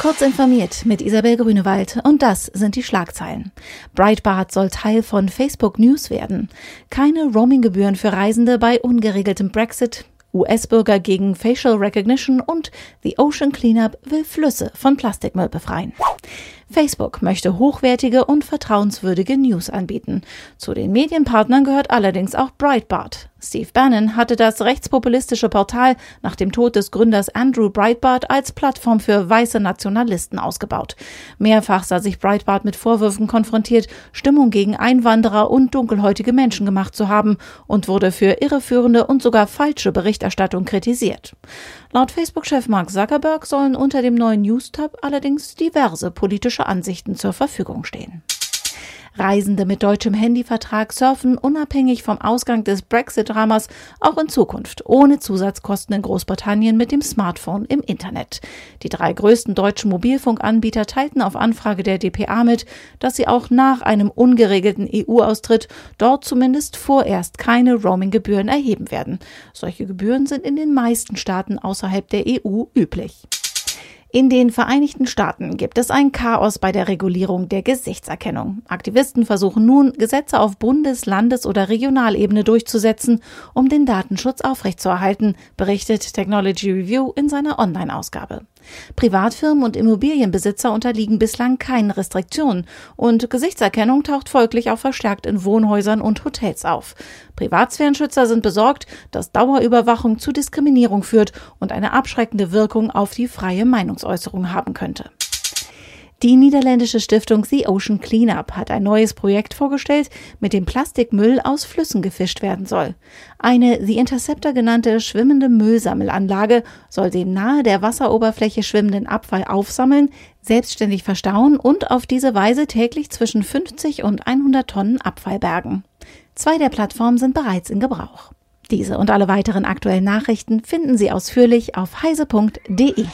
Kurz informiert mit Isabel Grünewald und das sind die Schlagzeilen. Breitbart soll Teil von Facebook News werden. Keine Roaminggebühren für Reisende bei ungeregeltem Brexit. US-Bürger gegen Facial Recognition und The Ocean Cleanup will Flüsse von Plastikmüll befreien. Facebook möchte hochwertige und vertrauenswürdige News anbieten. Zu den Medienpartnern gehört allerdings auch Breitbart. Steve Bannon hatte das rechtspopulistische Portal nach dem Tod des Gründers Andrew Breitbart als Plattform für weiße Nationalisten ausgebaut. Mehrfach sah sich Breitbart mit Vorwürfen konfrontiert, Stimmung gegen Einwanderer und dunkelhäutige Menschen gemacht zu haben und wurde für irreführende und sogar falsche Berichterstattung kritisiert. Laut Facebook-Chef Mark Zuckerberg sollen unter dem neuen News-Tab allerdings diverse politische Ansichten zur Verfügung stehen. Reisende mit deutschem Handyvertrag surfen unabhängig vom Ausgang des Brexit-Dramas auch in Zukunft ohne Zusatzkosten in Großbritannien mit dem Smartphone im Internet. Die drei größten deutschen Mobilfunkanbieter teilten auf Anfrage der DPA mit, dass sie auch nach einem ungeregelten EU-Austritt dort zumindest vorerst keine Roaming-Gebühren erheben werden. Solche Gebühren sind in den meisten Staaten außerhalb der EU üblich. In den Vereinigten Staaten gibt es ein Chaos bei der Regulierung der Gesichtserkennung. Aktivisten versuchen nun, Gesetze auf Bundes-, Landes- oder Regionalebene durchzusetzen, um den Datenschutz aufrechtzuerhalten, berichtet Technology Review in seiner Online-Ausgabe. Privatfirmen und Immobilienbesitzer unterliegen bislang keinen Restriktionen und Gesichtserkennung taucht folglich auch verstärkt in Wohnhäusern und Hotels auf. Privatsphärenschützer sind besorgt, dass Dauerüberwachung zu Diskriminierung führt und eine abschreckende Wirkung auf die freie Meinungsäußerung haben könnte. Die niederländische Stiftung The Ocean Cleanup hat ein neues Projekt vorgestellt, mit dem Plastikmüll aus Flüssen gefischt werden soll. Eine The Interceptor genannte schwimmende Müllsammelanlage soll den nahe der Wasseroberfläche schwimmenden Abfall aufsammeln, selbstständig verstauen und auf diese Weise täglich zwischen 50 und 100 Tonnen Abfall bergen. Zwei der Plattformen sind bereits in Gebrauch. Diese und alle weiteren aktuellen Nachrichten finden Sie ausführlich auf heise.de.